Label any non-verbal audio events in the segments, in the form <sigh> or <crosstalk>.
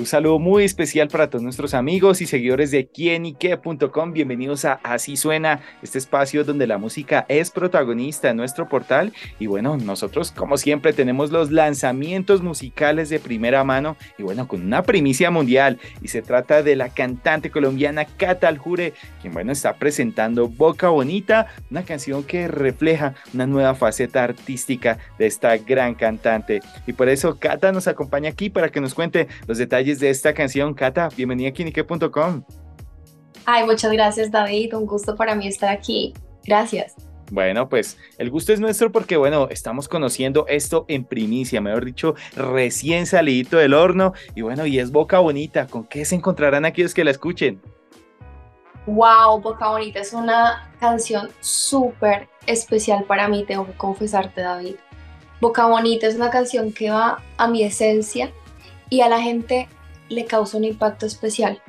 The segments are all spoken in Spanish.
Un saludo muy especial para todos nuestros amigos y seguidores de quienique.com. Bienvenidos a Así Suena, este espacio donde la música es protagonista en nuestro portal. Y bueno, nosotros, como siempre, tenemos los lanzamientos musicales de primera mano y bueno, con una primicia mundial. Y se trata de la cantante colombiana Cata Aljure, quien bueno, está presentando Boca Bonita, una canción que refleja una nueva faceta artística de esta gran cantante. Y por eso Cata nos acompaña aquí para que nos cuente los detalles de esta canción. Cata, bienvenida a Kinique.com. Ay, muchas gracias David, un gusto para mí estar aquí. Gracias. Bueno, pues el gusto es nuestro porque, bueno, estamos conociendo esto en primicia, mejor dicho, recién salidito del horno. Y bueno, y es Boca Bonita. ¿Con qué se encontrarán aquellos que la escuchen? Wow, Boca Bonita es una canción súper especial para mí, tengo que confesarte, David. Boca Bonita es una canción que va a mi esencia y a la gente le causa un impacto especial.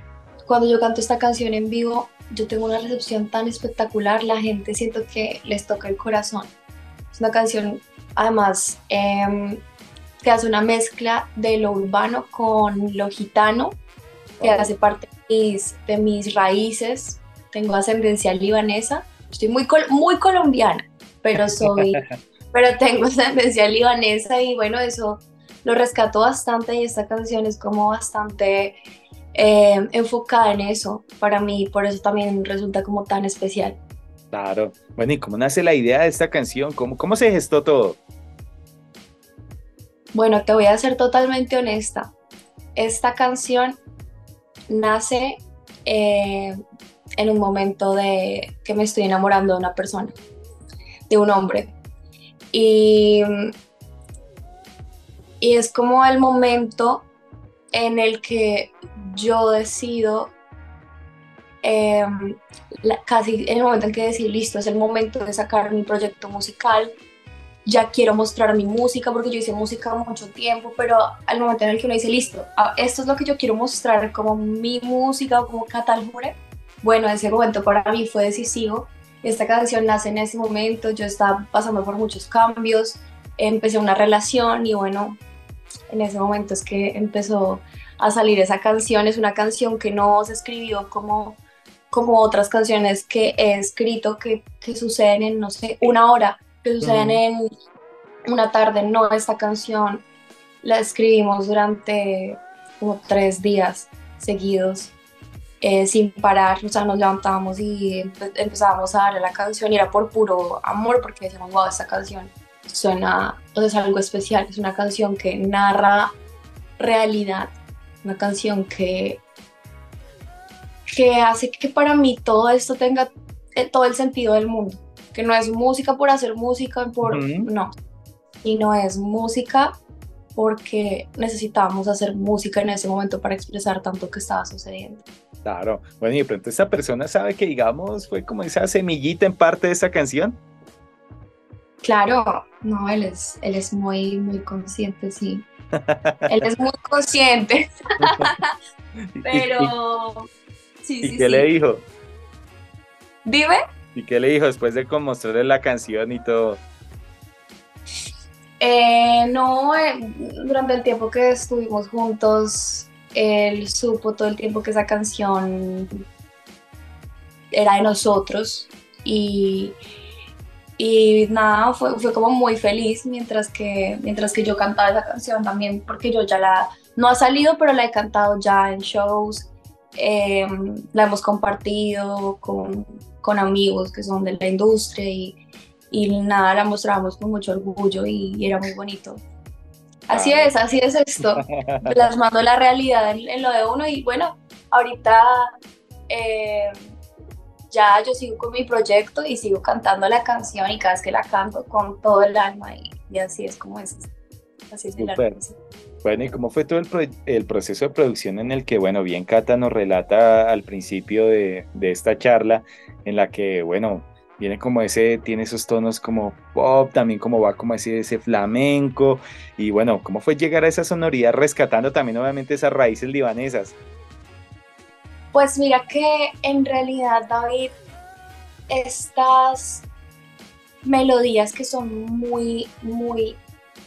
Cuando yo canto esta canción en vivo, yo tengo una recepción tan espectacular, la gente siento que les toca el corazón. Es una canción, además, em, que hace una mezcla de lo urbano con lo gitano, que hace parte de mis, raíces. Tengo ascendencia libanesa, estoy muy, muy colombiana, pero soy, <laughs> pero tengo ascendencia libanesa y bueno, eso lo rescató bastante y esta canción es como bastante eh, enfocada en eso para mí, por eso también resulta como tan especial. Claro. Bueno, ¿y cómo nace la idea de esta canción? ¿Cómo, cómo se gestó todo? Bueno, te voy a ser totalmente honesta. Esta canción nace eh, en un momento de que me estoy enamorando de una persona, de un hombre. Y y es como el momento en el que yo decido, em, casi en el momento en que decir, listo, es el momento de sacar mi proyecto musical, ya quiero mostrar mi música, porque yo hice música mucho tiempo, pero al momento en el que uno dice, listo, ah, esto es lo que yo quiero mostrar como mi música, como Cataljure, bueno, ese momento para mí fue decisivo. Esta canción nace en ese momento, yo estaba pasando por muchos cambios, empecé una relación y bueno, en ese momento es que empezó a salir esa canción. Es una canción que no se escribió como, como otras canciones que he escrito que, que suceden en, no sé, una hora, que suceden en una tarde. No, esta canción la escribimos durante como tres días seguidos. Eh, sin parar, o sea, nos levantábamos y empezábamos a darle la canción y era por puro amor porque decíamos, wow, esta canción suena, o sea, es algo especial, es una canción que narra realidad, una canción que, que hace que para mí todo esto tenga eh, todo el sentido del mundo, que no es música por hacer música, por, no, y no es música porque necesitábamos hacer música en ese momento para expresar tanto que estaba sucediendo. Claro, bueno, y de pronto esa persona sabe que, digamos, fue como esa semillita en parte de esa canción. Claro, no, él es, él es muy, muy consciente, sí. él es muy consciente. <laughs> Pero, sí, ¿Y qué le dijo? Dime. ¿Y qué le dijo después de mostrarle la canción y todo? Eh, no, eh, durante el tiempo que estuvimos juntos, él supo todo el tiempo que esa canción era de nosotros y y nada, fue, fue como muy feliz mientras que, mientras que yo cantaba esa canción también, porque yo ya la, no ha salido, pero la he cantado ya en shows, em, la hemos compartido con, con, amigos que son de la industria y, y nada, la mostramos con mucho orgullo y, era muy bonito. Así es, así es esto, <laughs> plasmando la realidad en, en, lo de uno y bueno, ahorita... Eh, ya yo sigo con mi proyecto y sigo cantando la canción y cada vez que la canto con todo el alma y, así es como es. Así es Bueno, ¿y cómo fue todo el, el, proceso de producción en el que, bueno, bien Cata nos relata al principio de, de esta charla, en la que, bueno, viene como ese, tiene esos tonos como pop, también como va como ese, ese flamenco, y bueno, ¿cómo fue llegar a esa sonoridad rescatando también obviamente esas raíces libanesas? Pues mira que en realidad, David, estas melodías que son muy, muy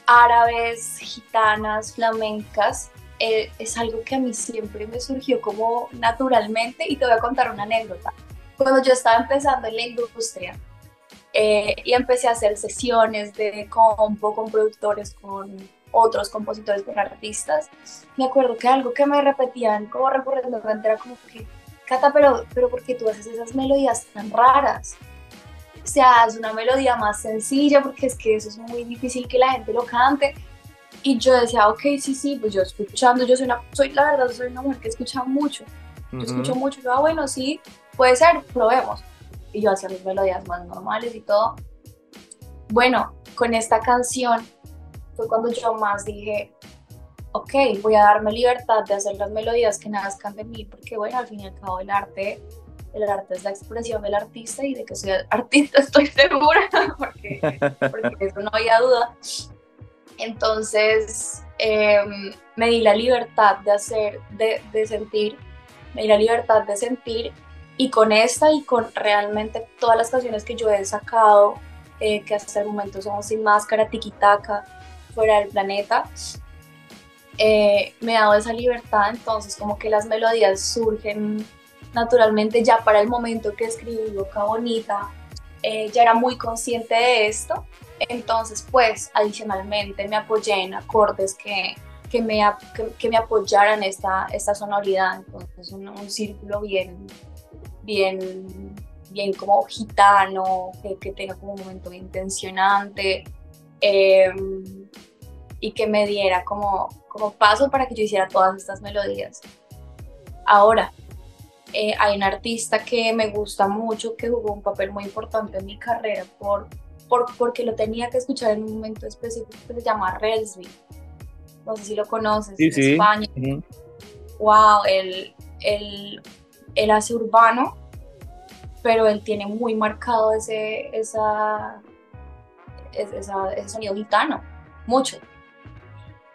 árabes, gitanas, flamencas, eh, es algo que a mí siempre me surgió como naturalmente y te voy a contar una anécdota. Cuando yo estaba empezando en la industria eh, y empecé a hacer sesiones de compo con productores, con otros compositores, con artistas, me acuerdo que algo que me repetían como recurrentemente era como que, Cata, pero, pero ¿por qué tú haces esas melodías tan raras? O sea, es una melodía más sencilla porque es que eso es muy difícil que la gente lo cante. Y yo decía, ok, sí, sí, pues yo escuchando, yo soy una, soy, la verdad, soy una mujer que escucha mucho. Yo escucho mucho, yo, ah, bueno, sí, puede ser, probemos. Y yo hacía mis melodías más normales y todo. Bueno, con esta canción fue cuando yo más dije, ok, voy a darme libertad de hacer las melodías que nazcan de mí, porque bueno, al fin y al cabo el arte el arte es la expresión del artista y de que soy artista <laughs> estoy segura, <laughs> porque, porque eso no había duda. Entonces em, me di la libertad de hacer, de, sentir, me di la libertad de sentir y con esta y con realmente todas las canciones que yo he sacado, eh, que hasta el momento son Sin Máscara, Tiquitaca, Fuera del Planeta, eh, me he dado esa libertad, entonces como que las melodías surgen naturalmente ya para el momento que escribí Boca Bonita, eh, ya era muy consciente de esto, entonces pues adicionalmente me apoyé en acordes que, que, me, que, me apoyaran esta, esta sonoridad, entonces un, un círculo bien, bien, bien como gitano, que, que tenga como un momento bien tensionante. Em, y que me diera como, como paso para que yo hiciera todas estas melodías. Ahora, eh, hay un artista que me gusta mucho, que jugó un papel muy importante en mi carrera por, por, porque lo tenía que escuchar en un momento específico, que se llama Relsby. No sé si lo conoces, sí, sí. España. Wow, él, él, él, hace urbano, pero él tiene muy marcado ese, esa, esa, ese sonido gitano, mucho.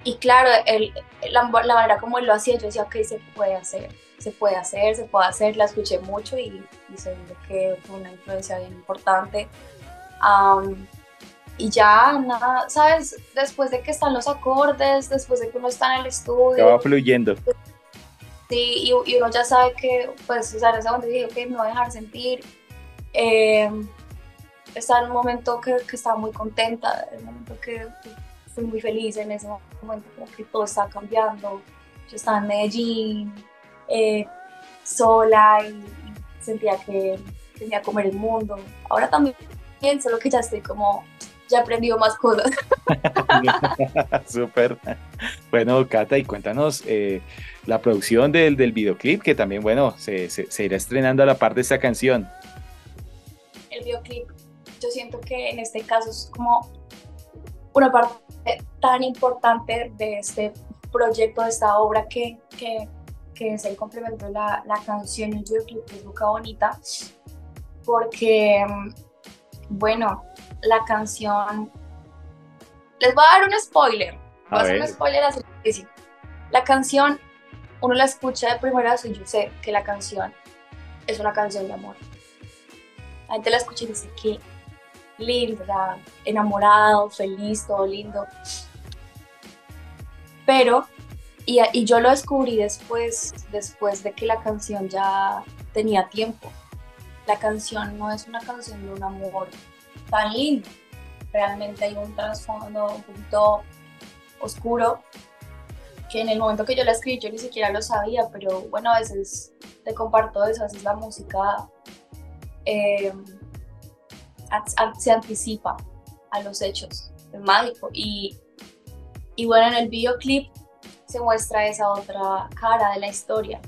Y claro, él, la, la manera como él lo hacía, yo decía, ok, se puede hacer se puede hacer, se puede hacer, la escuché mucho y, y seguro que fue una influencia bien importante. y ya, nada, ¿sabes? Después de que están los acordes, después de que uno está en el estudio. va fluyendo. Sí, y, uno ya sabe que, pues, o sea, en ese momento dije, ok, me voy a dejar sentir. Eh, estaba en un momento que, que, estaba muy contenta, en un momento que, fui muy feliz, en ese momento como que todo estaba cambiando. Yo estaba en Medellín, eh, sola y, sentía que tenía que comer el mundo. Ahora también, solo que ya estoy como, ya he aprendido más cosas. <laughs> <laughs> Súper. Bueno, Cata, y cuéntanos eh, la producción del, del, videoclip, que también, bueno, se, se, irá estrenando a la par de esta canción. El videoclip, yo siento que en este caso es como una parte tan importante de este proyecto, de esta obra que, que que es el complemento de la, la canción y videoclip de Boca Bonita, porque, bueno, la canción... Les voy a dar un spoiler. Voy a, hacer un spoiler así. La canción, uno la escucha de primera vez y yo sé que la canción es una canción de amor. La gente la escucha y dice que lindo, enamorado, feliz, todo lindo. Pero y, yo lo descubrí después, después de que la canción ya tenía tiempo. La canción no es una canción de un amor tan lindo. Realmente hay un trasfondo un poquito oscuro que en el momento que yo la escribí yo ni siquiera lo sabía, pero bueno, a veces te comparto eso, a veces la música eh, se anticipa a los hechos, es mágico. Y, y bueno, en el videoclip se muestra esa otra cara de la historia,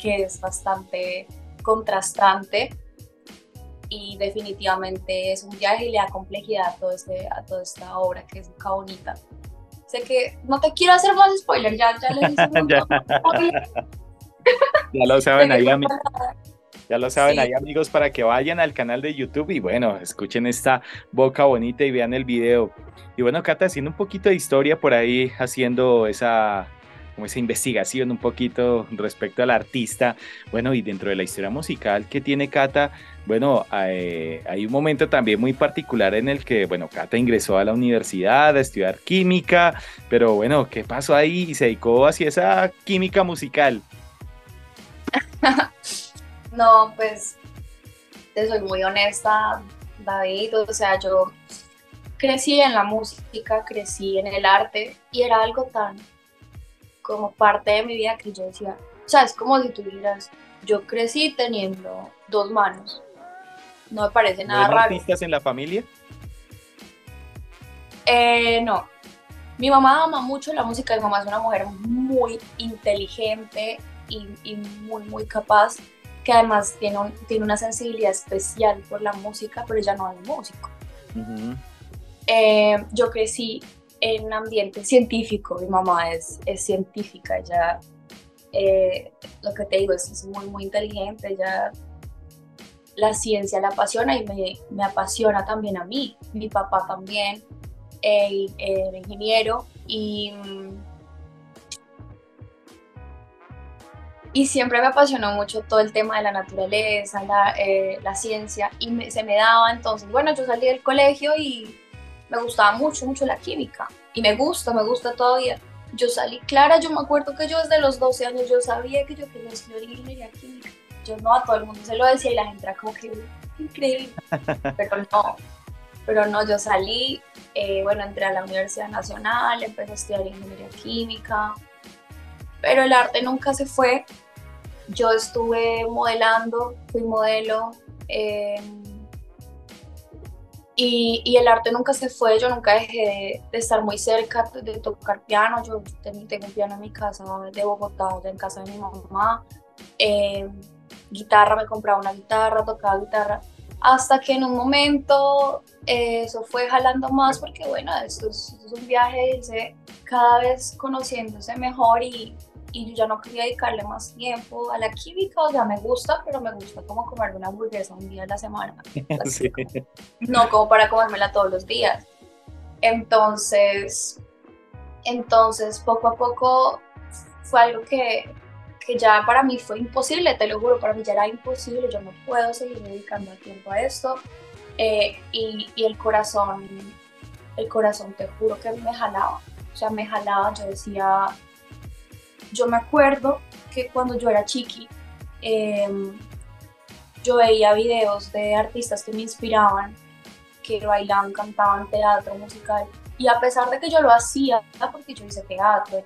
que es bastante contrastante y definitivamente es un viaje y le da complejidad a, todo este, a toda esta obra que es muy bonita. Sé que no te quiero hacer más spoilers, ya, ya le hice ya. ya lo <laughs> <laughs> saben ahí a mí. Ya lo saben, hay amigos para que vayan al canal de YouTube y bueno, escuchen esta boca bonita y vean el video. Y bueno, Cata, haciendo un poquito de historia por ahí, haciendo esa como esa investigación un poquito respecto al artista. Bueno, y dentro de la historia musical que tiene Cata, bueno, eh, hay un momento también muy particular en el que, bueno, Cata ingresó a la universidad a estudiar química, pero bueno, ¿qué pasó ahí? Y se dedicó hacia esa química musical. <laughs> no, pues, te soy muy honesta, David, o sea, yo crecí en la música, crecí en el arte y era algo tan como parte de mi vida que yo decía, o sea, es como si tú dijeras, yo crecí teniendo dos manos. No me parece nada raro. artistas en la familia? Eh, no. Mi mamá ama mucho la música. Mi mamá es una mujer muy inteligente y, muy, muy capaz, que además tiene, tiene una sensibilidad especial por la música, pero ella no es músico. Eh, yo crecí en un ambiente científico. Mi mamá es, es científica, ella, eh, lo que te digo, es, muy, muy inteligente, ella la ciencia la apasiona y me, me apasiona también a mí. Mi papá también, el, el ingeniero y... Y siempre me apasionó mucho todo el tema de la naturaleza, la, eh, la ciencia, y se me daba entonces, bueno, yo salí del colegio y me gustaba mucho, mucho la química. Y me gusta, me gusta todavía. Yo salí clara, yo me acuerdo que yo desde los 12 años yo sabía que yo quería estudiar ingeniería química. Yo no a todo el mundo se lo decía y la gente era como que increíble. <laughs> Pero no, pero no, yo salí, eh, bueno, entré a la Universidad Nacional, empecé a estudiar ingeniería química, pero el arte nunca se fue. Yo estuve modelando, fui modelo. Eh, y, el arte nunca se fue, yo nunca dejé de, estar muy cerca de, tocar piano. Yo tengo, un piano en mi casa de Bogotá, en casa de mi mamá. Eh, guitarra, me compraba una guitarra, tocaba guitarra. Hasta que en un momento eh, eso fue jalando más, porque bueno, esto es, esto es un viaje cada vez conociéndose mejor y, y yo ya no quería dedicarle más tiempo a la química, o sea, me gusta, pero me gusta como comer una hamburguesa un día a la semana. <laughs> No como para comérmela todos los días. Entonces, entonces poco a poco fue algo que, que ya para mí fue imposible, te lo juro, para mí ya era imposible, yo no puedo seguir dedicando tiempo a esto. Eh, y, y el corazón, el corazón te juro que me jalaba, o sea, me jalaba, yo decía, yo me acuerdo que cuando yo era chiqui, em, yo veía videos de artistas que me inspiraban, que bailaban, cantaban teatro musical. Y a pesar de que yo lo hacía, porque yo hice teatro de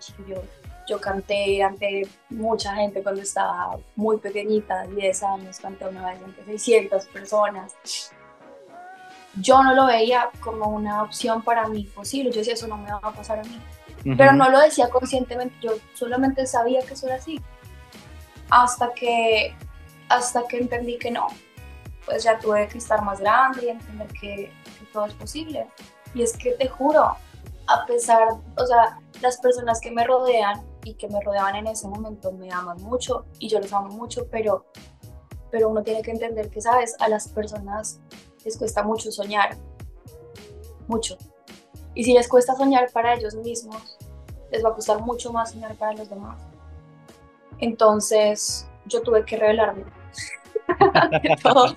yo canté ante mucha gente cuando estaba muy pequeñita, 10 años, canté una vez ante 600 personas. Yo no lo veía como una opción para mí posible. Yo decía, eso no me va a pasar a mí pero no lo decía conscientemente, yo solamente sabía que eso era así. Hasta que, hasta que entendí que no, pues ya tuve que estar más grande y entender que, todo es posible. Y es que te juro, a pesar, o sea, las personas que me rodean y que me rodeaban en ese momento me aman mucho y yo los amo mucho, pero, pero uno tiene que entender que, ¿sabes? A las personas les cuesta mucho soñar, mucho. Y si les cuesta soñar para ellos mismos, les va a costar mucho más soñar para los demás. Entonces yo tuve que revelarme <laughs>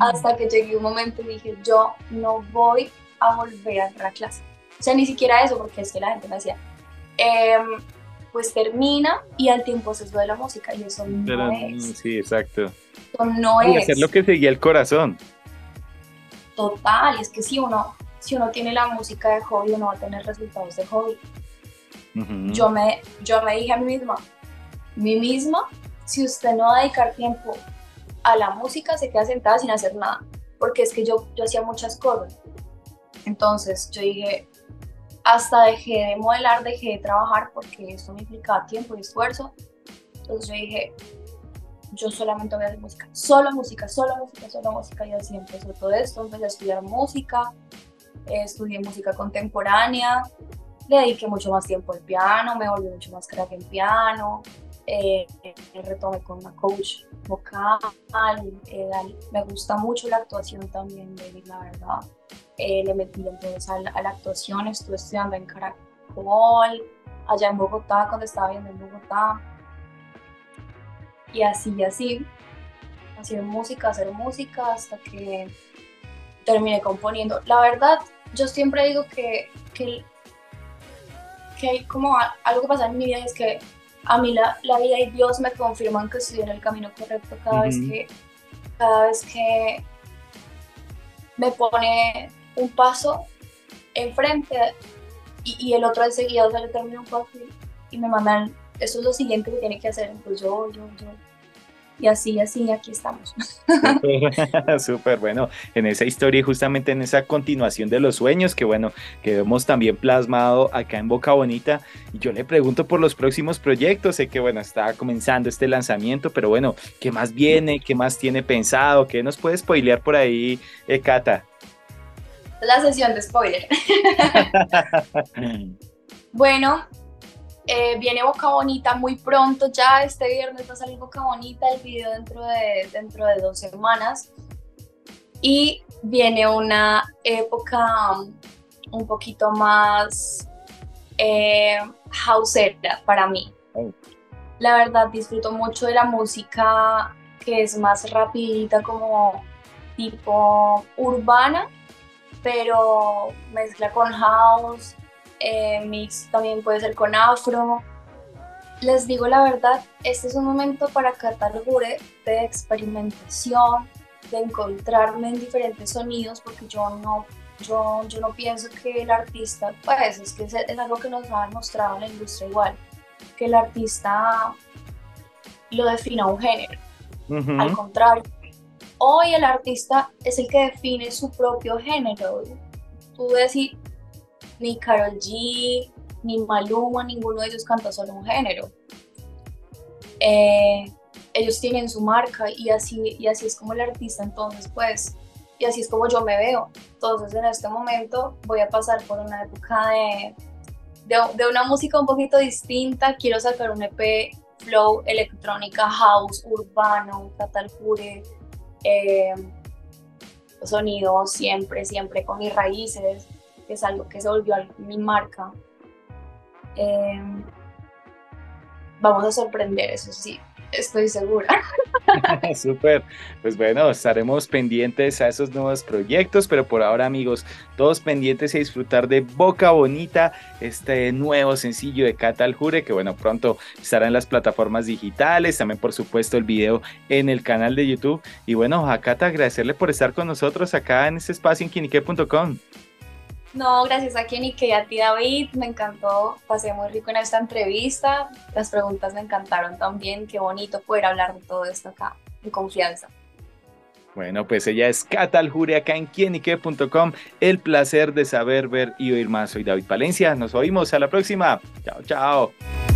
Hasta que llegué un momento y dije, yo no voy a volver a entrar a clase. O sea, ni siquiera eso, porque es que la gente me decía, em, pues termina y al tiempo se sube la música y eso no es. Sí, exacto. Eso no es. hacer lo que seguía el corazón. Total, y es que si uno si uno tiene la música de hobby, uno va a tener resultados de hobby. yo, me, yo me dije a mí misma, mí misma, si usted no va a dedicar tiempo a la música, se queda sentada sin hacer nada, porque es que yo, yo hacía muchas cosas. Entonces yo dije, hasta dejé de modelar, dejé de trabajar porque esto me implicaba tiempo y esfuerzo. Entonces yo dije, yo solamente voy a hacer música, solo música, solo música, solo música. Y así empezó todo esto, empecé a estudiar música, estudié música contemporánea, le dediqué mucho más tiempo al piano, me volví mucho más crack en piano. eh, retomé con una coach vocal, eh, me gusta mucho la actuación también, David, la verdad. Eh, le metí entonces a la, a actuación, estuve estudiando en Caracol, allá en Bogotá, cuando estaba viendo en Bogotá. Y así, y así, hacer música, hacer música, hasta que terminé componiendo. La verdad, yo siempre digo que, que, que hay como algo que pasa en mi vida es que a mí la, la, vida y Dios me confirman que estoy en el camino correcto cada vez que cada vez que me pone un paso enfrente y, y el otro enseguida, o sea, le termino un paso y, y, me mandan, eso es lo siguiente que tiene que hacer, pues yo, yo, yo, y así, así, aquí estamos. <laughs> Súper bueno, en esa historia y justamente en esa continuación de los sueños que bueno, que hemos también plasmado acá en Boca Bonita. Y yo le pregunto por los próximos proyectos, sé que bueno, está comenzando este lanzamiento, pero bueno, ¿qué más viene? ¿Qué más tiene pensado? ¿Qué nos puede spoilear por ahí, eh, Cata? La sesión de spoiler. <laughs> bueno, eh, viene Boca Bonita muy pronto, ya este viernes va a salir Boca Bonita, el video dentro de, dentro de dos semanas. Y viene una época un poquito más eh, houseera para mí. Oh. La verdad disfruto mucho de la música que es más rapidita, como tipo urbana, pero mezcla con house, eh, mix también puede ser con afro. Les digo la verdad, este es un momento para Catalgure de experimentación, de encontrarme en diferentes sonidos, porque yo no, yo, yo no pienso que el artista, pues es que es, es algo que nos ha demostrado en la industria igual, que el artista lo defina un género. Al contrario, hoy el artista es el que define su propio género. Tú decir, ni Carol G, ni Maluma, ninguno de ellos canta solo un género. Eh, ellos tienen su marca y así, y así es como el artista entonces pues, y así es como yo me veo. Entonces en este momento voy a pasar por una época de, de, una música un poquito distinta, quiero sacar un EP flow, electrónica, house, urbano, catalpure, eh, sonido siempre, siempre con mis raíces, que es algo que se volvió mi marca. Eh, vamos a sorprender, eso sí, estoy segura. <laughs> <laughs> Súper, pues bueno, estaremos pendientes a esos nuevos proyectos, pero por ahora amigos, todos pendientes a disfrutar de Boca Bonita, este nuevo sencillo de Cata Aljure, que bueno, pronto estará en las plataformas digitales, también por supuesto el video en el canal de YouTube. Y bueno, a Cata agradecerle por estar con nosotros acá en este espacio en quinique.com. No, gracias a quien y que a ti David, me encantó, pasé muy rico en esta entrevista, las preguntas me encantaron también, qué bonito poder hablar de todo esto acá, en confianza. Bueno, pues ella es Cata Aljure acá en quienique.com. El placer de saber, ver y oír más. Soy David Palencia. Nos oímos a la próxima. Chao, chao.